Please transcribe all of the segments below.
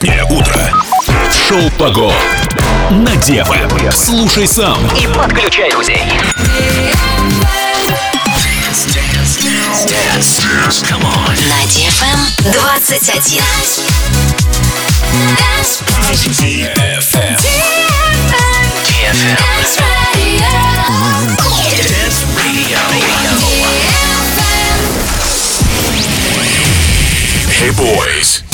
Субботнее утро. Шоу «Пого» на ДФМ. Слушай сам И подключай друзей. На DFM 21. DFM. Hey boys.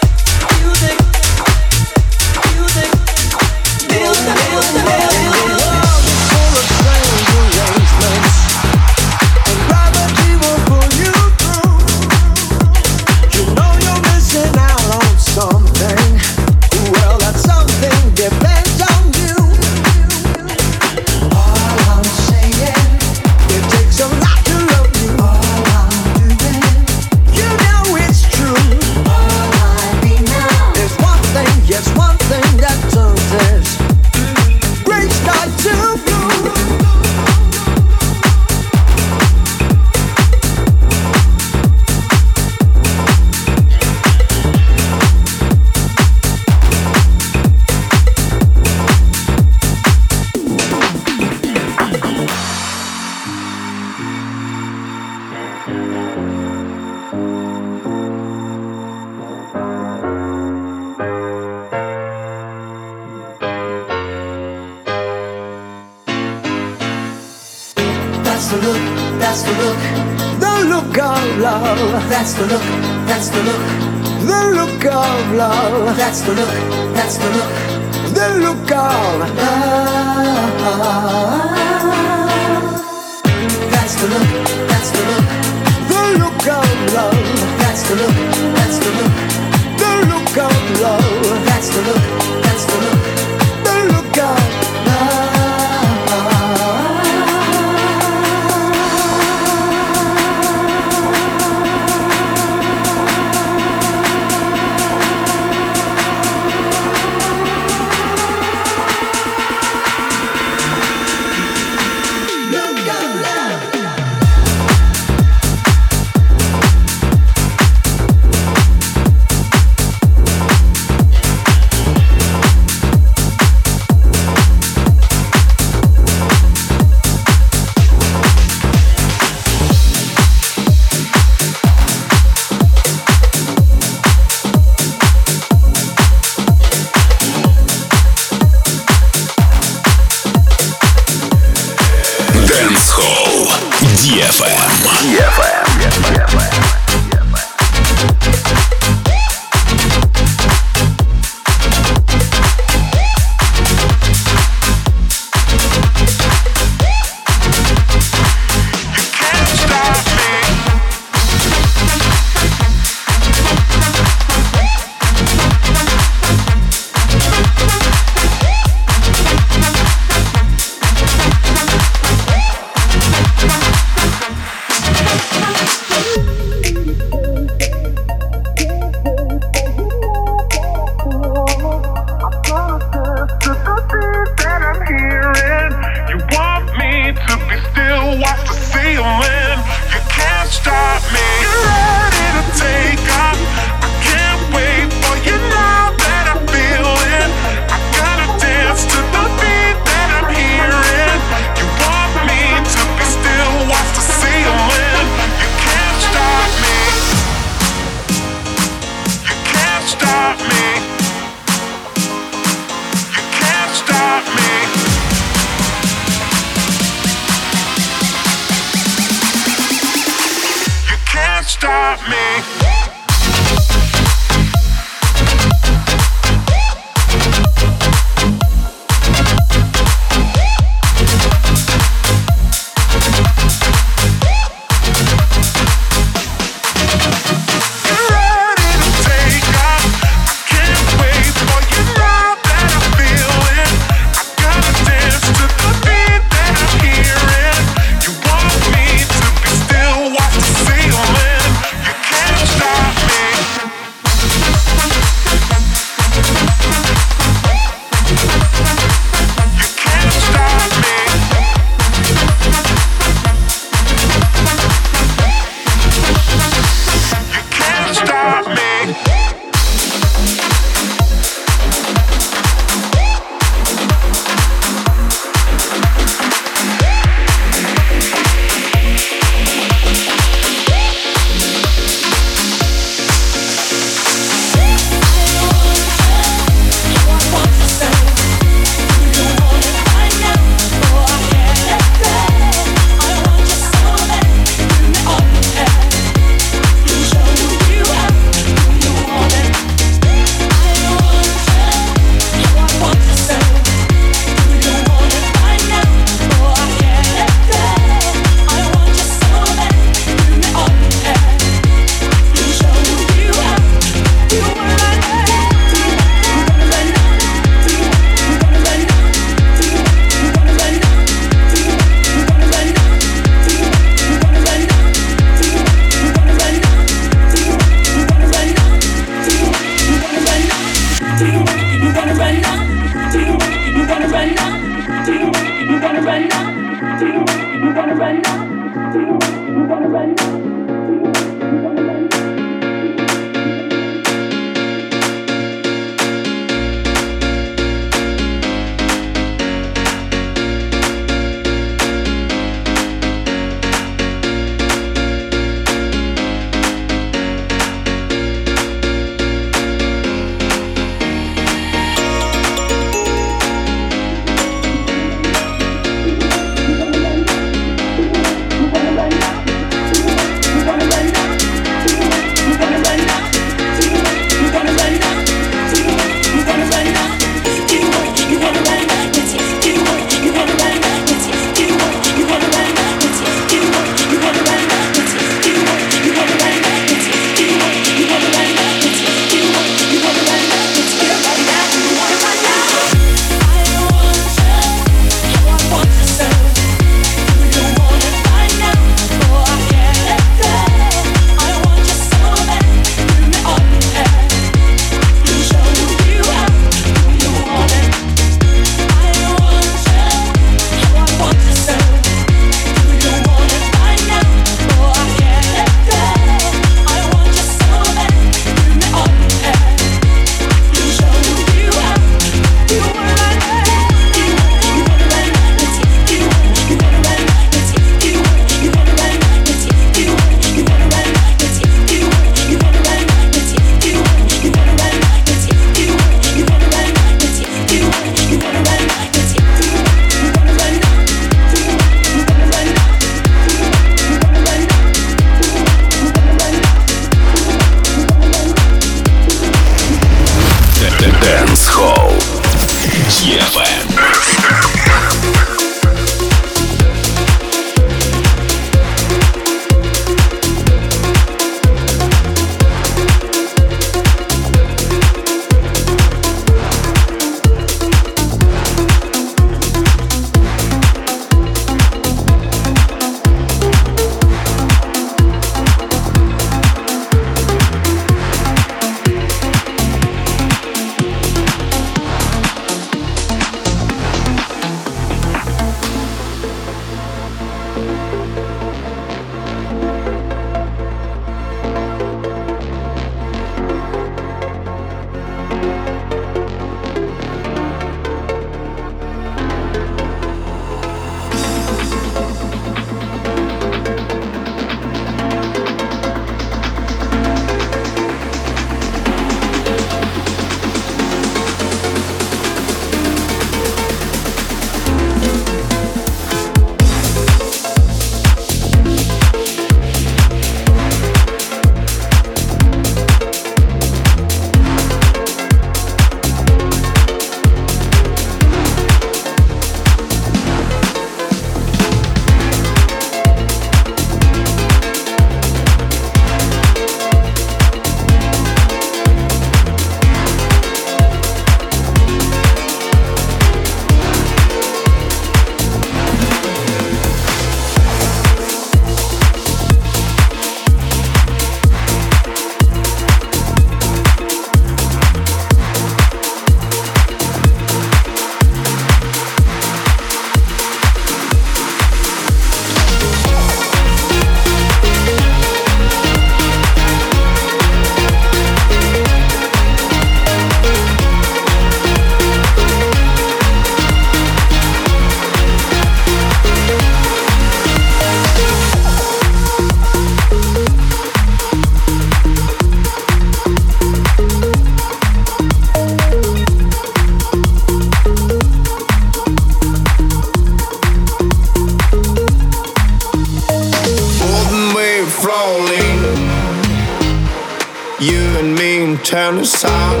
Sun.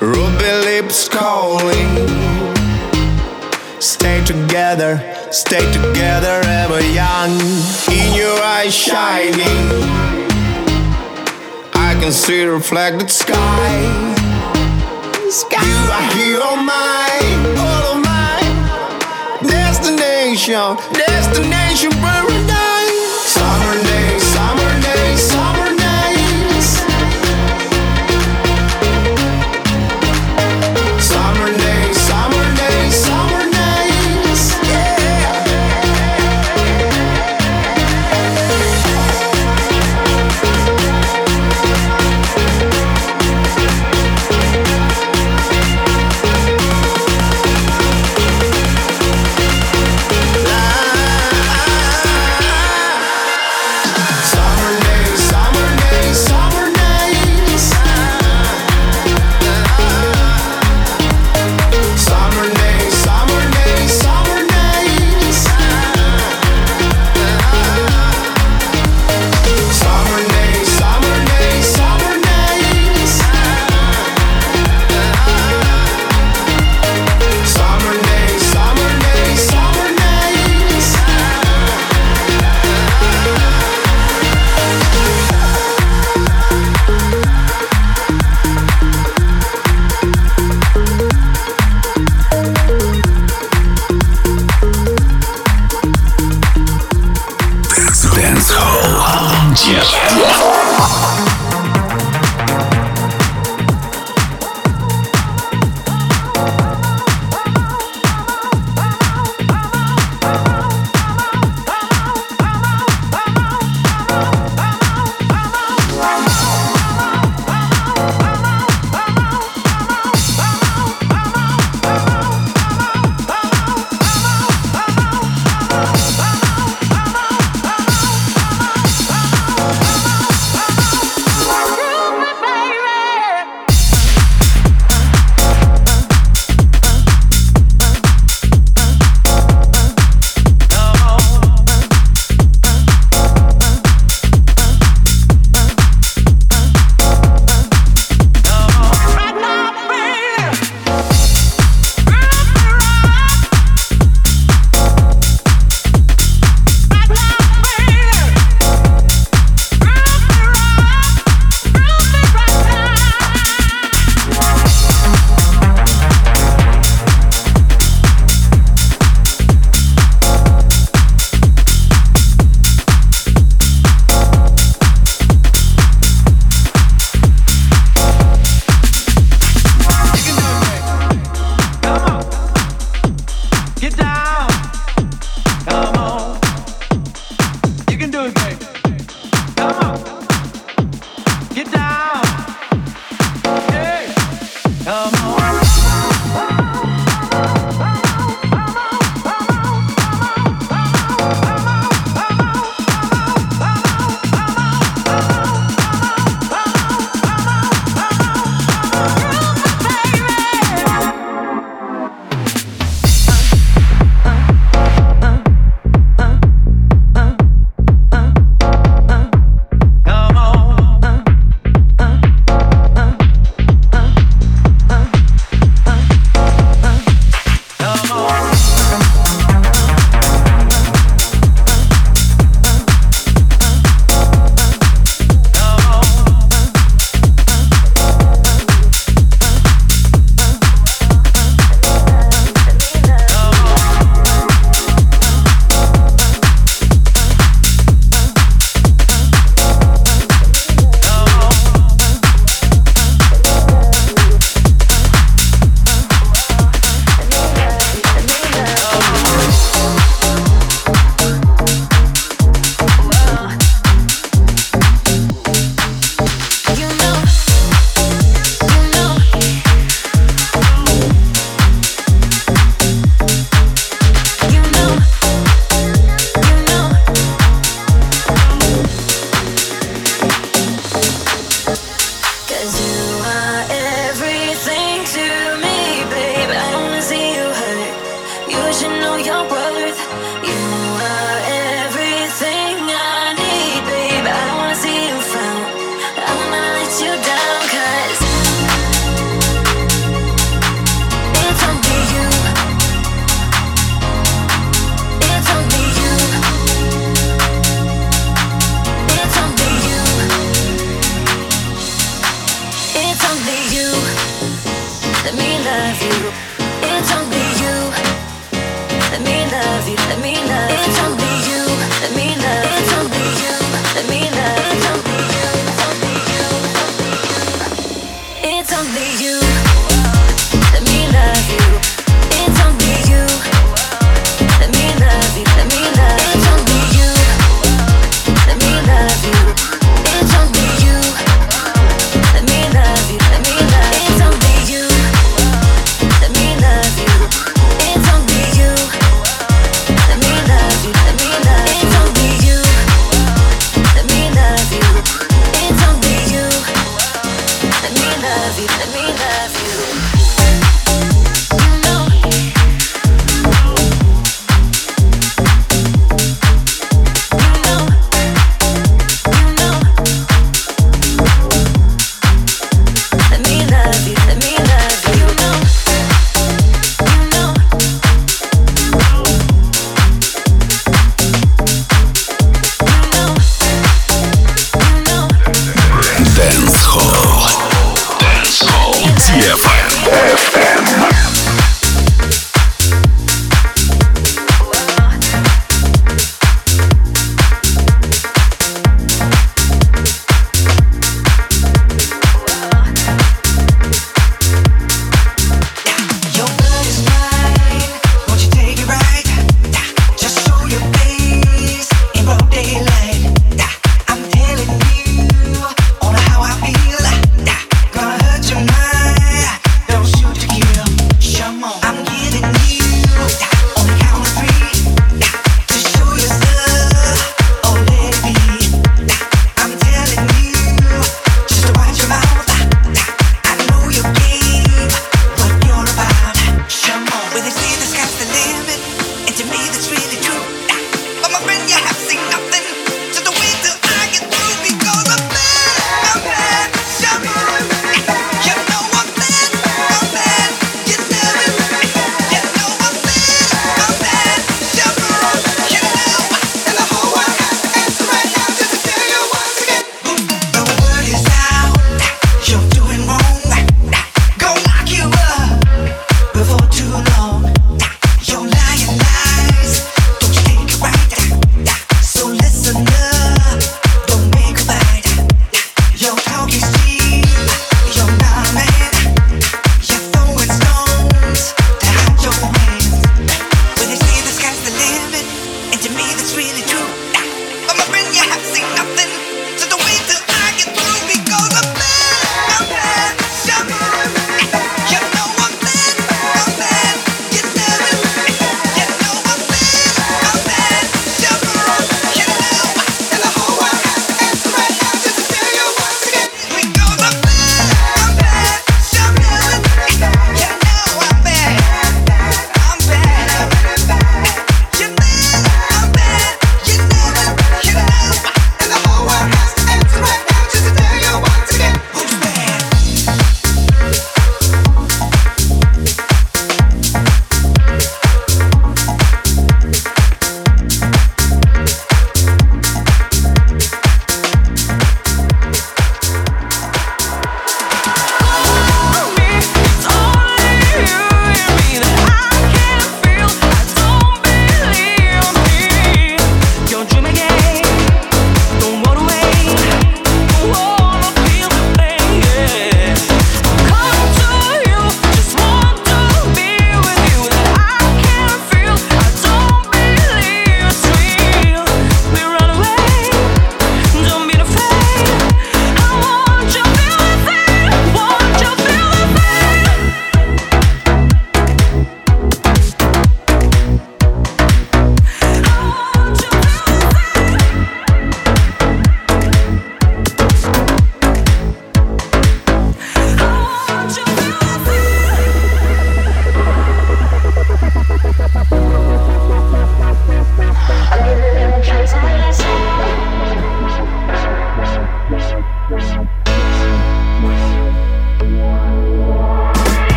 Ruby lips calling. Stay together, stay together, ever young. In your eyes shining. I can see the reflected sky. Sky. You are here oh on mine, all of mine. Destination, destination paradise. Summer days, summer days, summer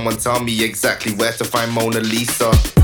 someone tell me exactly where to find Mona Lisa?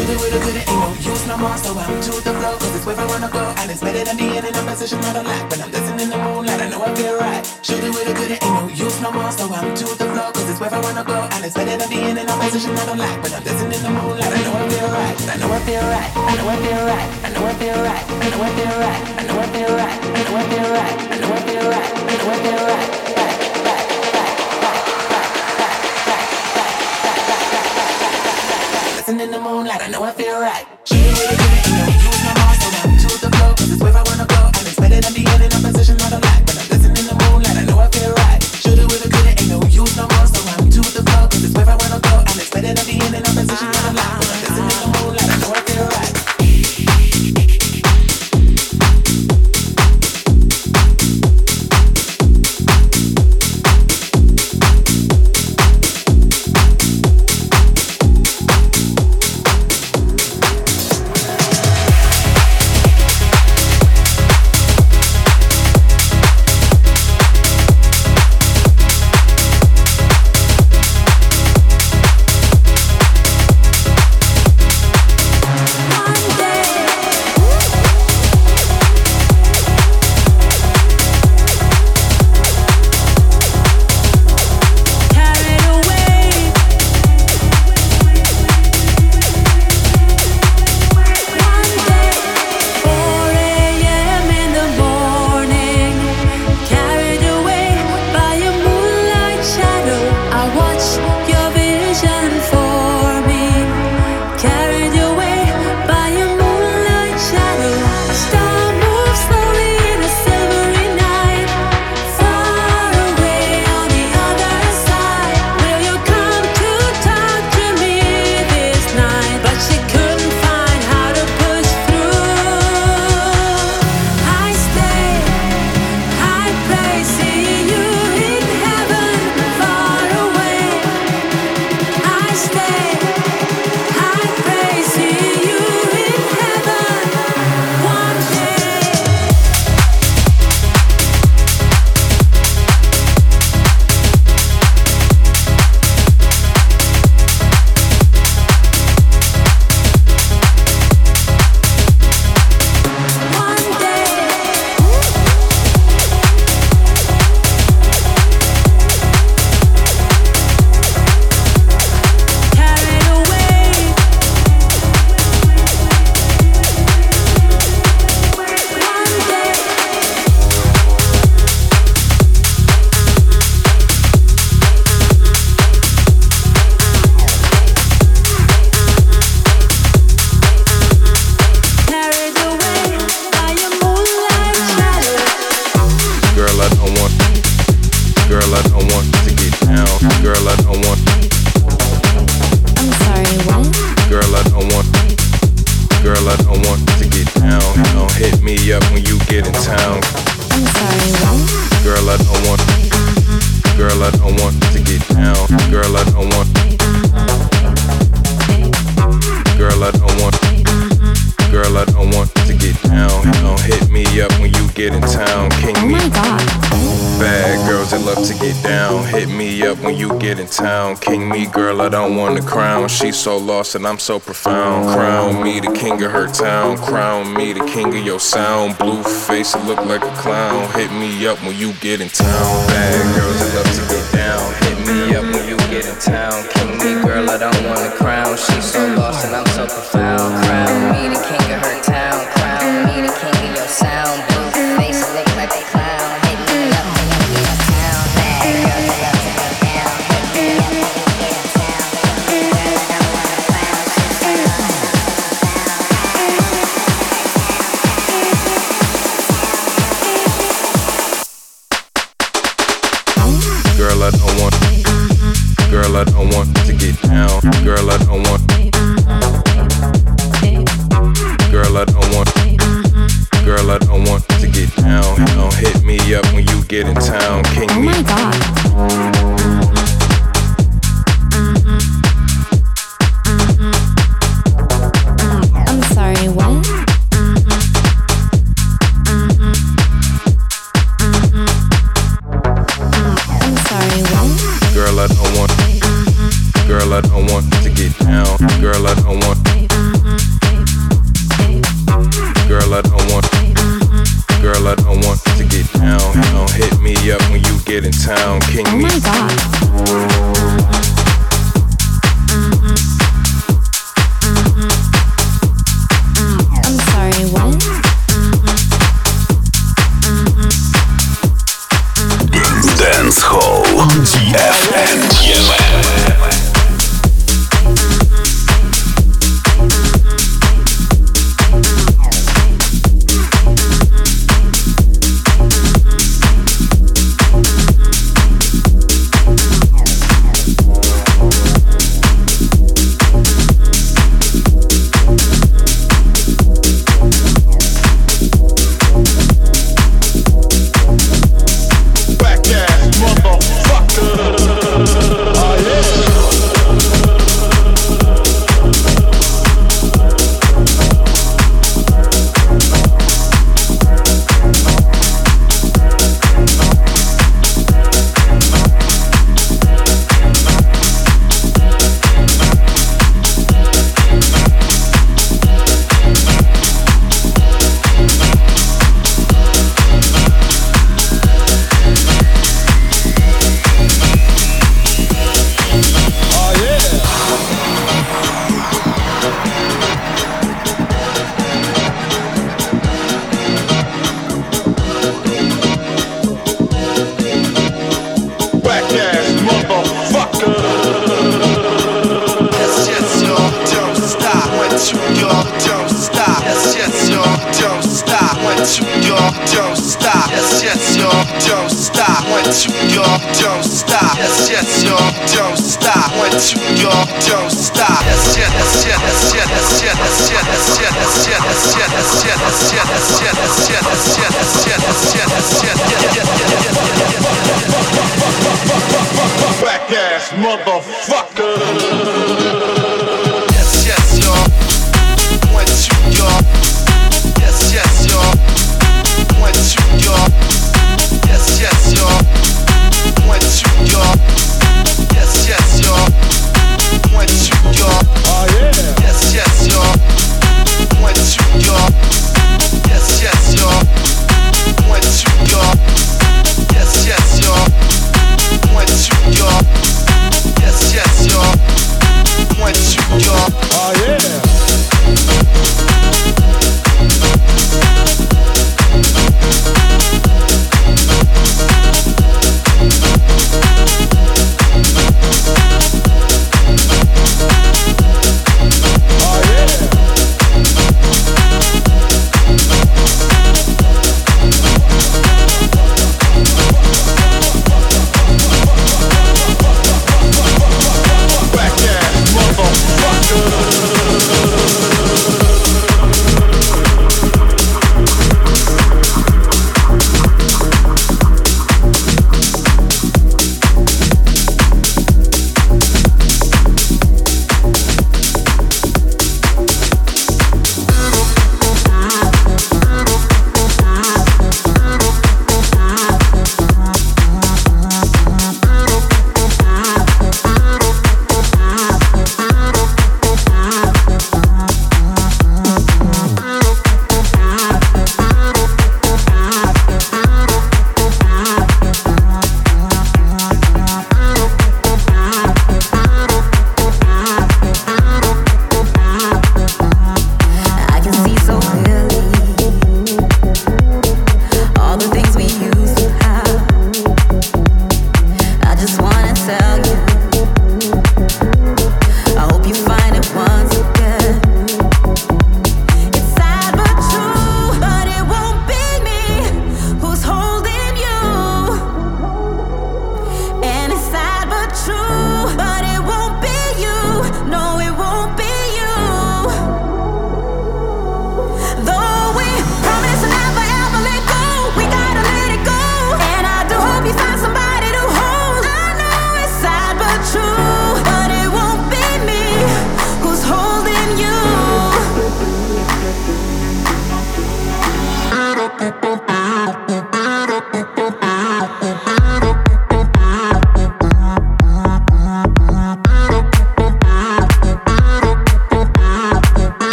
Shoulda, woulda, coulda, ain't no use no more. So I'm to the floor, cause it's where I wanna go. And it's better than being in a position I don't like. When I'm dancing in the moonlight, I know I feel right. Shoulda, woulda, coulda, ain't no use no more. So I'm to the floor, cause it's where I wanna go. And it's better than being in a position I don't like. When I'm dancing in the moonlight, I know I feel right. I know I feel right. I know I feel right. I know I feel right. I know I feel right. I know I feel right. I know I feel right. I know I feel right. I know I feel right, dancing in the moonlight. I know I feel right. She with a good, you know, you was my boss, so now to the flow, cause it's where I wanna go. I'm excited, than being in I'm positioned, not a lot. When I'm dancing in the moonlight, I know I feel right. Shoulda with a good, ain't no use no more, so I'm to the flow, cause it's where I wanna go. I'm excited, I'm in I'm positioned, not. Don't want the crown. She's so lost and I'm so profound. Crown me the king of her town. Crown me the king of your sound. Blue face, look like a clown. Hit me up when you get in town. Bad girls that love to get down. Hit me up when you get in town. King me, girl, I don't want the crown. She's so lost and I'm so profound. Crown me the king of her town.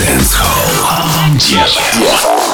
Dance Hall. Yes.